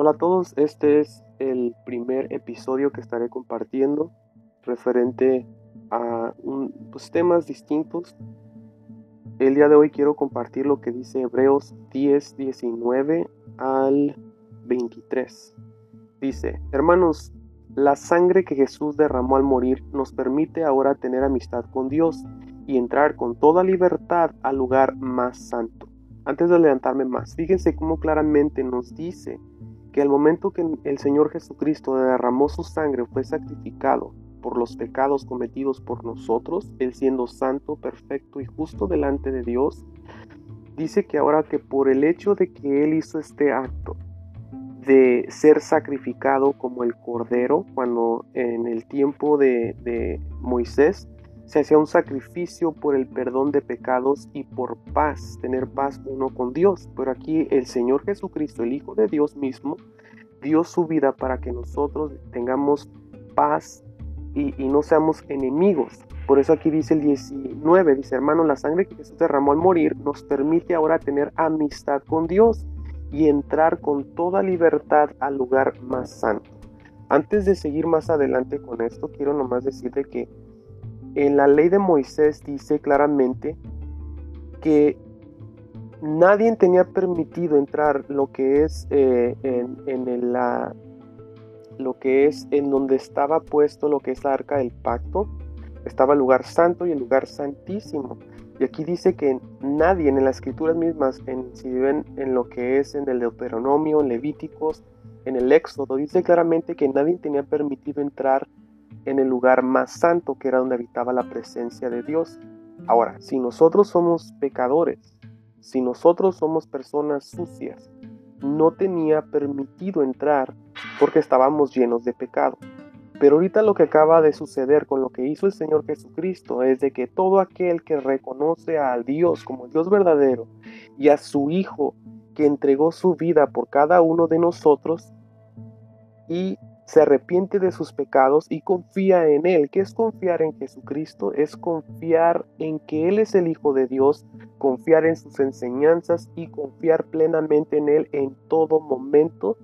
Hola a todos, este es el primer episodio que estaré compartiendo referente a pues, temas distintos. El día de hoy quiero compartir lo que dice Hebreos 10, 19 al 23. Dice, hermanos, la sangre que Jesús derramó al morir nos permite ahora tener amistad con Dios y entrar con toda libertad al lugar más santo. Antes de adelantarme más, fíjense cómo claramente nos dice que al momento que el Señor Jesucristo derramó su sangre fue sacrificado por los pecados cometidos por nosotros, Él siendo santo, perfecto y justo delante de Dios, dice que ahora que por el hecho de que Él hizo este acto de ser sacrificado como el cordero, cuando en el tiempo de, de Moisés se hacía un sacrificio por el perdón de pecados y por paz, tener paz uno con Dios. Pero aquí el Señor Jesucristo, el Hijo de Dios mismo, dio su vida para que nosotros tengamos paz y, no seamos enemigos. Por eso aquí dice el 19, dice hermano, la sangre que Jesús derramó al morir nos permite ahora tener amistad con Dios y entrar con toda libertad al lugar más santo. Antes de seguir más adelante con esto, quiero nomás decirle que en la ley de Moisés dice claramente que nadie tenía permitido entrar lo que es eh, en, la, lo que es en donde estaba puesto lo que es la arca del pacto. Estaba el lugar santo y el lugar santísimo. Y aquí dice que nadie en las escrituras mismas en, si ven en lo que es en el Deuteronomio en Levíticos en el Éxodo dice claramente que nadie tenía permitido entrar en el lugar más santo que era donde habitaba la presencia de Dios. Ahora, si nosotros somos pecadores, si nosotros somos personas sucias, no tenía permitido entrar porque estábamos llenos de pecado. Pero ahorita lo que acaba de suceder con lo que hizo el Señor Jesucristo es de que todo aquel que reconoce a Dios como Dios verdadero y a su Hijo que entregó su vida por cada uno de nosotros y se arrepiente de sus pecados y confía en Él. ¿Qué es confiar en Jesucristo? Es confiar en que Él es el Hijo de Dios, confiar en sus enseñanzas y confiar plenamente en Él en todo momento,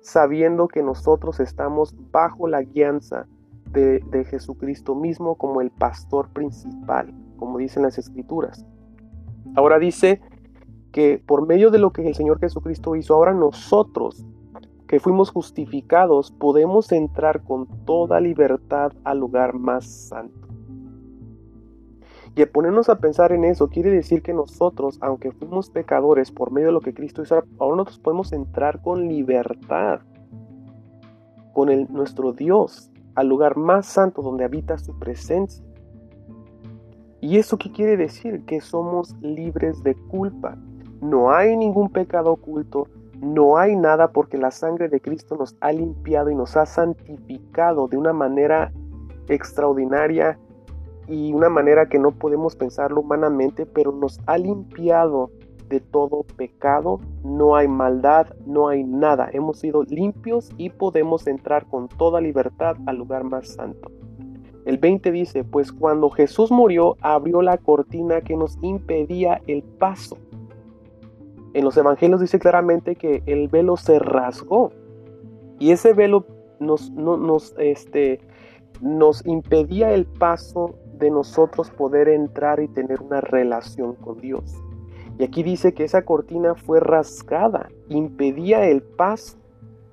sabiendo que nosotros estamos bajo la guianza de, de Jesucristo mismo como el pastor principal, como dicen las escrituras. Ahora dice que por medio de lo que el Señor Jesucristo hizo, ahora nosotros que fuimos justificados, podemos entrar con toda libertad al lugar más santo. Y a ponernos a pensar en eso, quiere decir que nosotros, aunque fuimos pecadores por medio de lo que Cristo hizo, ahora nosotros podemos entrar con libertad con nuestro Dios al lugar más santo donde habita su presencia. ¿Y eso qué quiere decir? Que somos libres de culpa. No hay ningún pecado oculto, no hay nada porque la sangre de Cristo nos ha limpiado y nos ha santificado de una manera extraordinaria y una manera que no podemos pensarlo humanamente, pero nos ha limpiado de todo pecado, no hay maldad, no hay nada. Hemos sido limpios y podemos entrar con toda libertad al lugar más santo. El 20 dice, pues cuando Jesús murió abrió la cortina que nos impedía el paso en los evangelios dice claramente que el velo se rasgó y ese velo nos, nos, este, nos impedía el paso de nosotros poder entrar y tener una relación con Dios. Y aquí dice que esa cortina fue rasgada, impedía el paso.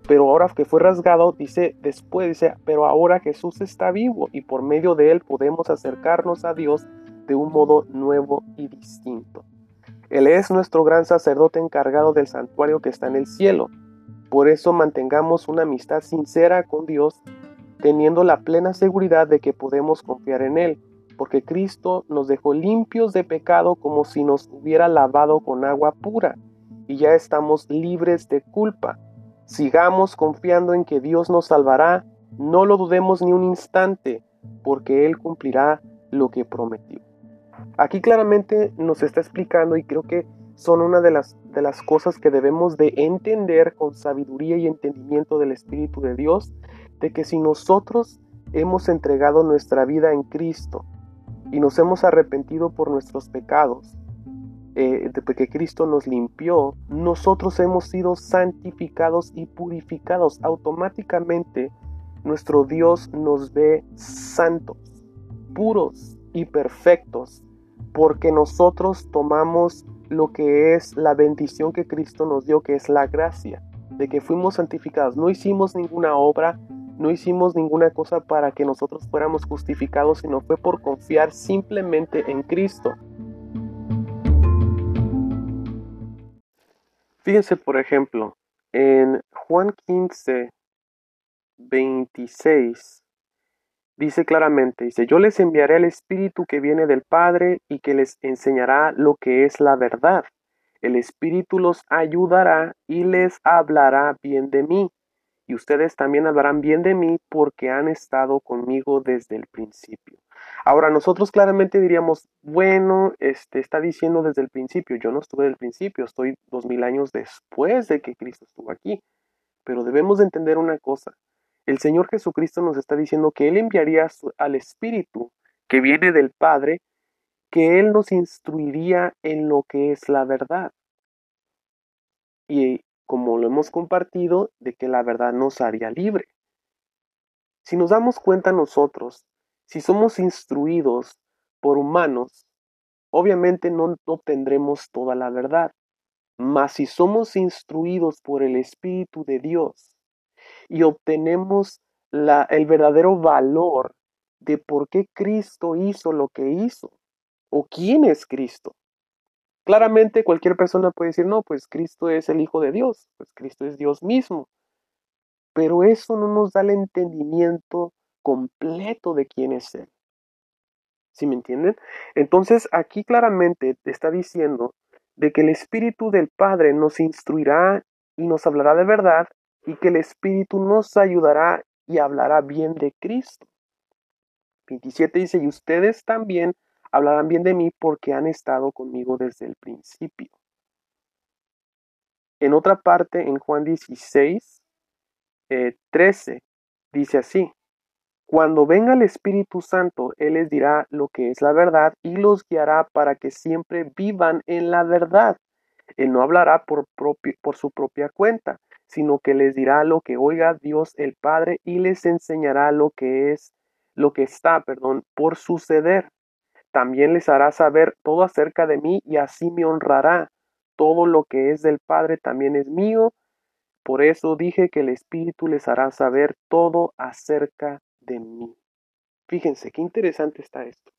Pero ahora que fue rasgado, dice después, dice, pero ahora Jesús está vivo y por medio de él podemos acercarnos a Dios de un modo nuevo y distinto. Él es nuestro gran sacerdote encargado del santuario que está en el cielo. Por eso mantengamos una amistad sincera con Dios, teniendo la plena seguridad de que podemos confiar en Él, porque Cristo nos dejó limpios de pecado como si nos hubiera lavado con agua pura, y ya estamos libres de culpa. Sigamos confiando en que Dios nos salvará, no lo dudemos ni un instante, porque Él cumplirá lo que prometió. Aquí claramente nos está explicando y creo que son una de las, de las cosas que debemos de entender con sabiduría y entendimiento del Espíritu de Dios, de que si nosotros hemos entregado nuestra vida en Cristo y nos hemos arrepentido por nuestros pecados, eh, después que Cristo nos limpió, nosotros hemos sido santificados y purificados. Automáticamente nuestro Dios nos ve santos, puros y perfectos, porque nosotros tomamos lo que es la bendición que Cristo nos dio, que es la gracia, de que fuimos santificados. No hicimos ninguna obra, no hicimos ninguna cosa para que nosotros fuéramos justificados, sino fue por confiar simplemente en Cristo. Fíjense, por ejemplo, en Juan 15, 26, dice claramente, dice, yo les enviaré el Espíritu que viene del Padre y que les enseñará lo que es la verdad. El Espíritu los ayudará y les hablará bien de mí. Y ustedes también hablarán bien de mí porque han estado conmigo desde el principio. Ahora, nosotros claramente diríamos, bueno, este está diciendo desde el principio, yo no estuve del principio, estoy dos mil años después de que Cristo estuvo aquí. Pero debemos de entender una cosa, el Señor Jesucristo nos está diciendo que Él enviaría al Espíritu que viene del Padre, que Él nos instruiría en lo que es la verdad. Y como lo hemos compartido, de que la verdad nos haría libre. Si nos damos cuenta nosotros si somos instruidos por humanos, obviamente no obtendremos toda la verdad. Mas si somos instruidos por el Espíritu de Dios y obtenemos la, el verdadero valor de por qué Cristo hizo lo que hizo o quién es Cristo. Claramente cualquier persona puede decir, no, pues Cristo es el Hijo de Dios, pues Cristo es Dios mismo. Pero eso no nos da el entendimiento completo de quién es Él. ¿Sí me entienden? Entonces aquí claramente te está diciendo de que el Espíritu del Padre nos instruirá y nos hablará de verdad y que el Espíritu nos ayudará y hablará bien de Cristo. 27 dice, y ustedes también hablarán bien de mí porque han estado conmigo desde el principio. En otra parte, en Juan 16, 13, eh, dice así, cuando venga el Espíritu Santo, Él les dirá lo que es la verdad y los guiará para que siempre vivan en la verdad. Él no hablará por, por su propia cuenta, sino que les dirá lo que oiga Dios el Padre y les enseñará lo que es, lo que está, perdón, por suceder. También les hará saber todo acerca de mí y así me honrará. Todo lo que es del Padre también es mío. Por eso dije que el Espíritu les hará saber todo acerca de mí. Fíjense, qué interesante está esto.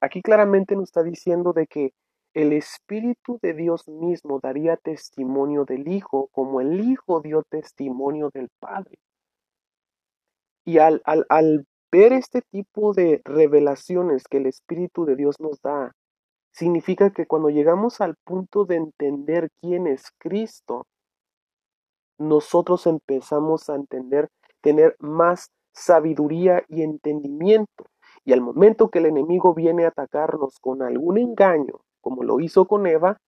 Aquí claramente nos está diciendo de que el Espíritu de Dios mismo daría testimonio del Hijo como el Hijo dio testimonio del Padre. Y al, al, al ver este tipo de revelaciones que el Espíritu de Dios nos da, significa que cuando llegamos al punto de entender quién es Cristo, nosotros empezamos a entender, tener más sabiduría y entendimiento. Y al momento que el enemigo viene a atacarnos con algún engaño, como lo hizo con Eva,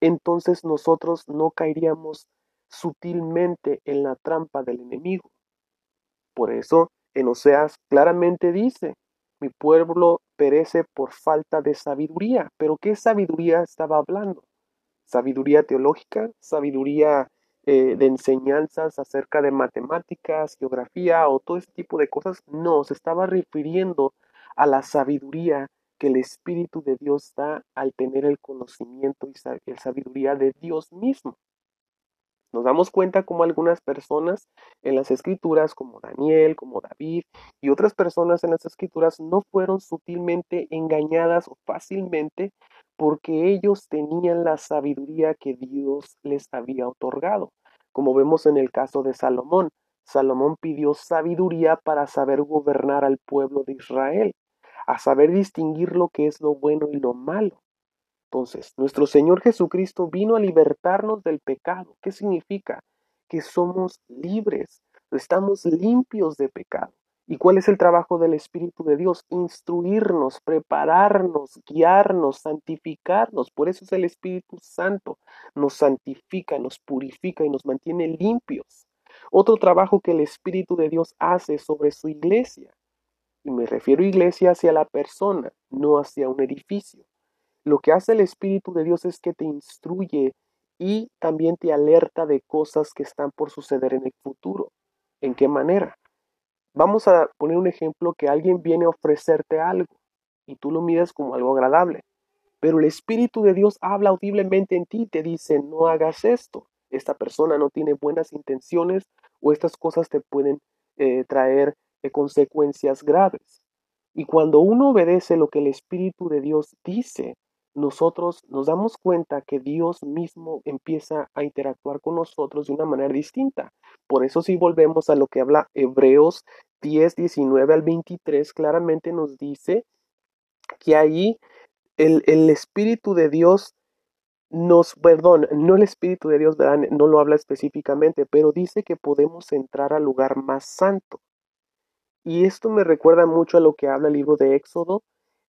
entonces nosotros no caeríamos sutilmente en la trampa del enemigo. Por eso en Oseas claramente dice, mi pueblo perece por falta de sabiduría. Pero ¿qué sabiduría estaba hablando? ¿Sabiduría teológica? ¿Sabiduría eh, de enseñanzas acerca de matemáticas, geografía o todo ese tipo de cosas. No, se estaba refiriendo a la sabiduría que el Espíritu de Dios da al tener el conocimiento y la sabiduría de Dios mismo. Nos damos cuenta como algunas personas en las escrituras, como Daniel, como David y otras personas en las escrituras, no fueron sutilmente engañadas o fácilmente porque ellos tenían la sabiduría que Dios les había otorgado, como vemos en el caso de Salomón. Salomón pidió sabiduría para saber gobernar al pueblo de Israel, a saber distinguir lo que es lo bueno y lo malo. Entonces, nuestro Señor Jesucristo vino a libertarnos del pecado. ¿Qué significa? Que somos libres, estamos limpios de pecado. ¿Y cuál es el trabajo del Espíritu de Dios? Instruirnos, prepararnos, guiarnos, santificarnos. Por eso es el Espíritu Santo. Nos santifica, nos purifica y nos mantiene limpios. Otro trabajo que el Espíritu de Dios hace sobre su iglesia. Y me refiero a iglesia hacia la persona, no hacia un edificio. lo que hace el Espíritu de Dios es que te instruye y también te alerta de cosas que están por suceder en el futuro. ¿En qué manera? Vamos a poner un ejemplo que alguien viene a ofrecerte algo y tú lo miras como algo agradable. Pero el Espíritu de Dios habla audiblemente en ti y te dice, no hagas esto. Esta persona no tiene buenas intenciones o estas cosas te pueden eh, traer eh, consecuencias graves. Y cuando uno obedece lo que el Espíritu de Dios dice, nosotros nos damos cuenta que Dios mismo empieza a interactuar con nosotros de una manera distinta. Por eso si volvemos a lo que habla Hebreos 10, 19 al 23, claramente nos dice que ahí el, Espíritu de Dios nos, perdón, no el Espíritu de Dios no lo habla específicamente, pero dice que podemos entrar al lugar más santo. Y esto me recuerda mucho a lo que habla el libro de Éxodo,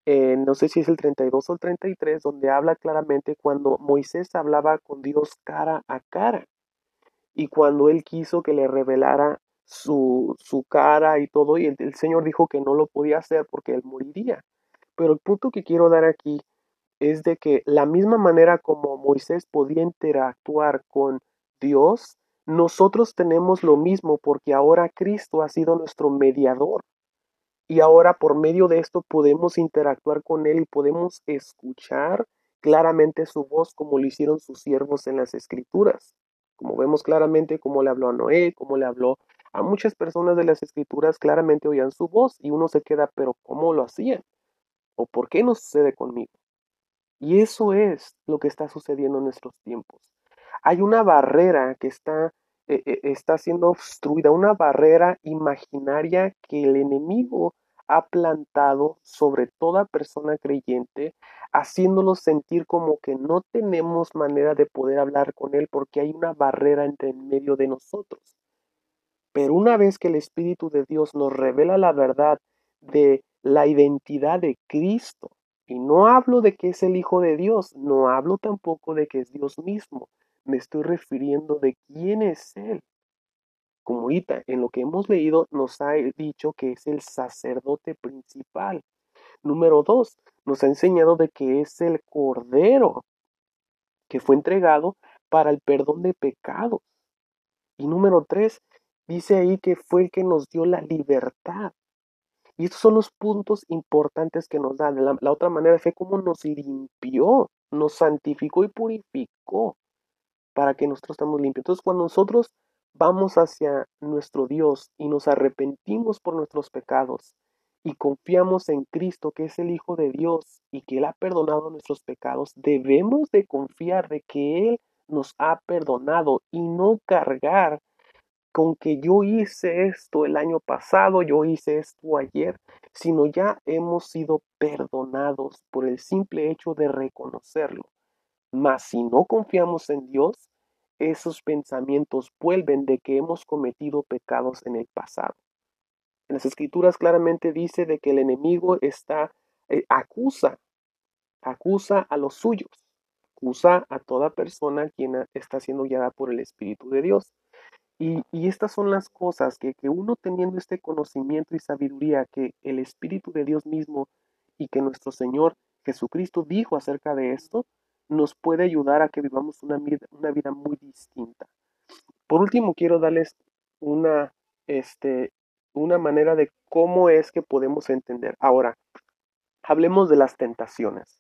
eh, no sé si es el 32 o el 33, donde habla claramente cuando Moisés hablaba con Dios cara a cara y cuando él quiso que le revelara su, su cara y todo, y el, Señor dijo que no lo podía hacer porque él moriría. Pero el punto que quiero dar aquí es de que la misma manera como Moisés podía interactuar con Dios, nosotros tenemos lo mismo porque ahora Cristo ha sido nuestro mediador. Y ahora por medio de esto podemos interactuar con Él y podemos escuchar claramente su voz como lo hicieron sus siervos en las escrituras. Como vemos claramente cómo le habló a Noé, cómo le habló a muchas personas de las escrituras, claramente oían su voz y uno se queda, pero ¿cómo lo hacían? ¿O por qué no sucede conmigo? Y eso es lo que está sucediendo en nuestros tiempos. Hay una barrera que está eh, eh, está siendo obstruida, una barrera imaginaria que el enemigo ha plantado sobre toda persona creyente, haciéndolo sentir como que no tenemos manera de poder hablar con Él porque hay una barrera entre en medio de nosotros. Pero una vez que el Espíritu de Dios nos revela la verdad de la identidad de Cristo, y no hablo de que es el Hijo de Dios, no hablo tampoco de que es Dios mismo, me estoy refiriendo de quién es Él. Como ahorita en lo que hemos leído nos ha dicho que es el sacerdote principal. Número dos, nos ha enseñado de que es el cordero que fue entregado para el perdón de pecados. Y número tres, dice ahí que fue el que nos dio la libertad. Y estos son los puntos importantes que nos da. La, la otra manera fue cómo nos limpió, nos santificó y purificó para que nosotros estemos limpios. Entonces, cuando nosotros vamos hacia nuestro Dios y nos arrepentimos por nuestros pecados y confiamos en Cristo, que es el Hijo de Dios y que Él ha perdonado nuestros pecados, debemos de confiar de que Él nos ha perdonado y no cargar con que yo hice esto el año pasado, yo hice esto ayer, sino ya hemos sido perdonados por el simple hecho de reconocerlo. Mas si no confiamos en Dios, esos pensamientos vuelven de que hemos cometido pecados en el pasado. En las escrituras claramente dice de que el enemigo está, eh, acusa, acusa a los suyos, acusa a toda persona quien está siendo guiada por el Espíritu de Dios. Y, y, estas son las cosas que, que uno teniendo este conocimiento y sabiduría que el Espíritu de Dios mismo y que nuestro Señor Jesucristo dijo acerca de esto, nos puede ayudar a que vivamos una vida, una vida muy distinta. Por último, quiero darles una, este, una manera de cómo es que podemos entender. Ahora, hablemos de las tentaciones.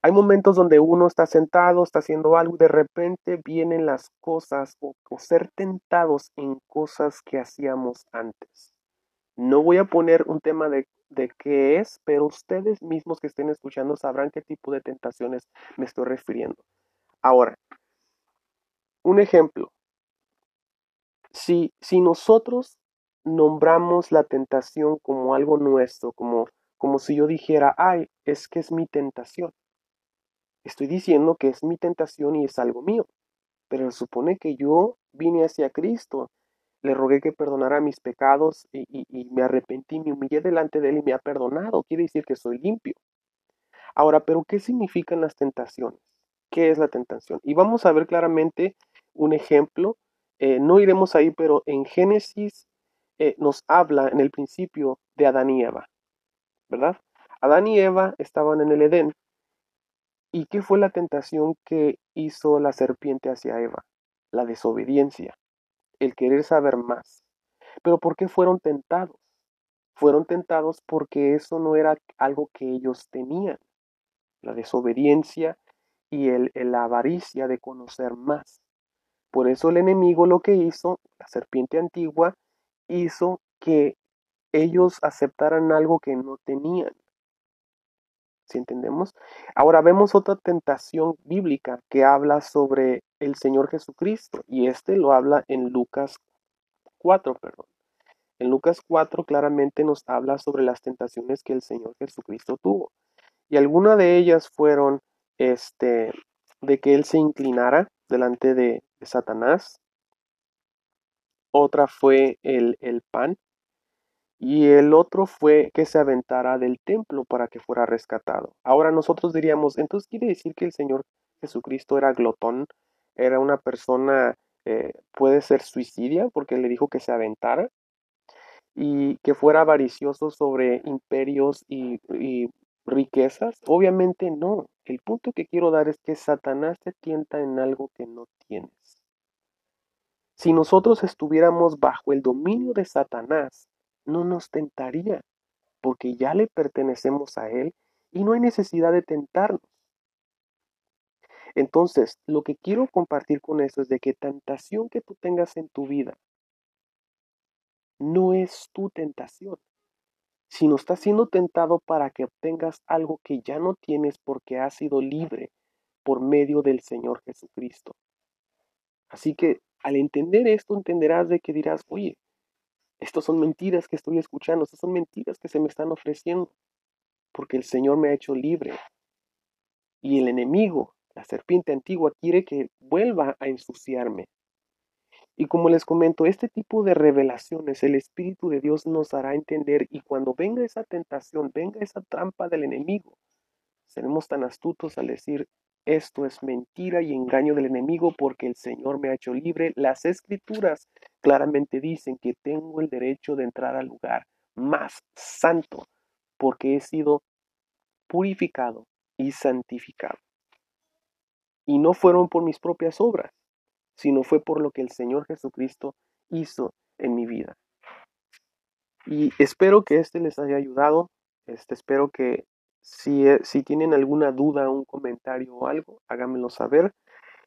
Hay momentos donde uno está sentado, está haciendo algo y de repente vienen las cosas o, o ser tentados en cosas que hacíamos antes. No voy a poner un tema de de qué es, pero ustedes mismos que estén escuchando sabrán qué tipo de tentaciones me estoy refiriendo. Ahora, un ejemplo. Si, si nosotros nombramos la tentación como algo nuestro, como, como si yo dijera, ay, es que es mi tentación. Estoy diciendo que es mi tentación y es algo mío. Pero supone que yo vine hacia Cristo le rogué que perdonara mis pecados y, me arrepentí, me humillé delante de él y me ha perdonado. Quiere decir que soy limpio. Ahora, pero ¿qué significan las tentaciones? ¿Qué es la tentación? Y vamos a ver claramente un ejemplo. Eh, no iremos ahí, pero en Génesis eh, nos habla en el principio de Adán y Eva, ¿verdad? Adán y Eva estaban en el Edén ¿Y qué fue la tentación que hizo la serpiente hacia Eva? La desobediencia, el querer saber más. Pero ¿por qué fueron tentados? Fueron tentados porque eso no era algo que ellos tenían. La desobediencia y el, la avaricia de conocer más. Por eso el enemigo lo que hizo, la serpiente antigua, hizo que ellos aceptaran algo que no tenían. ¿Sí entendemos? Ahora vemos otra tentación bíblica que habla sobre el Señor Jesucristo y este lo habla en Lucas 4, perdón. En Lucas 4 claramente nos habla sobre las tentaciones que el Señor Jesucristo tuvo. Y algunas de ellas fueron este, de que Él se inclinara delante de, Satanás. Otra fue el, el pan. Y el otro fue que se aventara del templo para que fuera rescatado. Ahora nosotros diríamos, entonces quiere decir que el Señor Jesucristo era glotón, era una persona, eh, puede ser suicidia porque le dijo que se aventara y que fuera avaricioso sobre imperios y, riquezas? Obviamente no. El punto que quiero dar es que Satanás te tienta en algo que no tienes. Si nosotros estuviéramos bajo el dominio de Satanás, no nos tentaría, porque ya le pertenecemos a él y no hay necesidad de tentarnos. Entonces, lo que quiero compartir con esto es de que tentación que tú tengas en tu vida no es tu tentación, sino estás siendo tentado para que obtengas algo que ya no tienes porque has sido libre por medio del Señor Jesucristo. Así que al entender esto, entenderás de que dirás, oye, estas son mentiras que estoy escuchando, estas son mentiras que se me están ofreciendo, porque el Señor me ha hecho libre. Y el enemigo, la serpiente antigua, quiere que vuelva a ensuciarme, y como les comento, este tipo de revelaciones el Espíritu de Dios nos hará entender y cuando venga esa tentación, venga esa trampa del enemigo, seremos tan astutos al decir, esto es mentira y engaño del enemigo porque el Señor me ha hecho libre. Las escrituras claramente dicen que tengo el derecho de entrar al lugar más santo porque he sido purificado y santificado. Y no fueron por mis propias obras, sino fue por lo que el Señor Jesucristo hizo en mi vida. Y espero que este les haya ayudado. Este, espero que si, eh, si tienen alguna duda, un comentario o algo, háganmelo saber.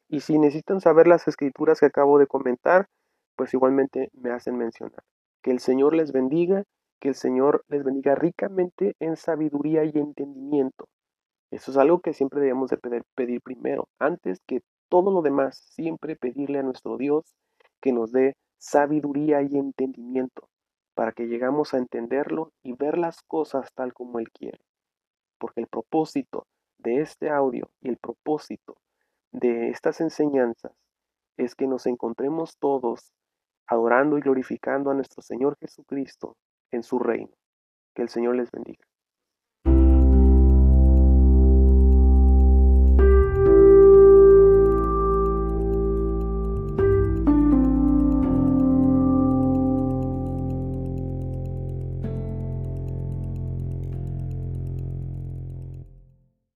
Y si necesitan saber las escrituras que acabo de comentar, pues igualmente me hacen mencionar. Que el Señor les bendiga, que el Señor les bendiga ricamente en sabiduría y entendimiento. Eso es algo que siempre debemos de pedir primero, antes que todo lo demás, siempre pedirle a nuestro Dios que nos dé sabiduría y entendimiento para que llegamos a entenderlo y ver las cosas tal como Él quiere. Porque el propósito de este audio y el propósito de estas enseñanzas es que nos encontremos todos adorando y glorificando a nuestro Señor Jesucristo en su reino. Que el Señor les bendiga.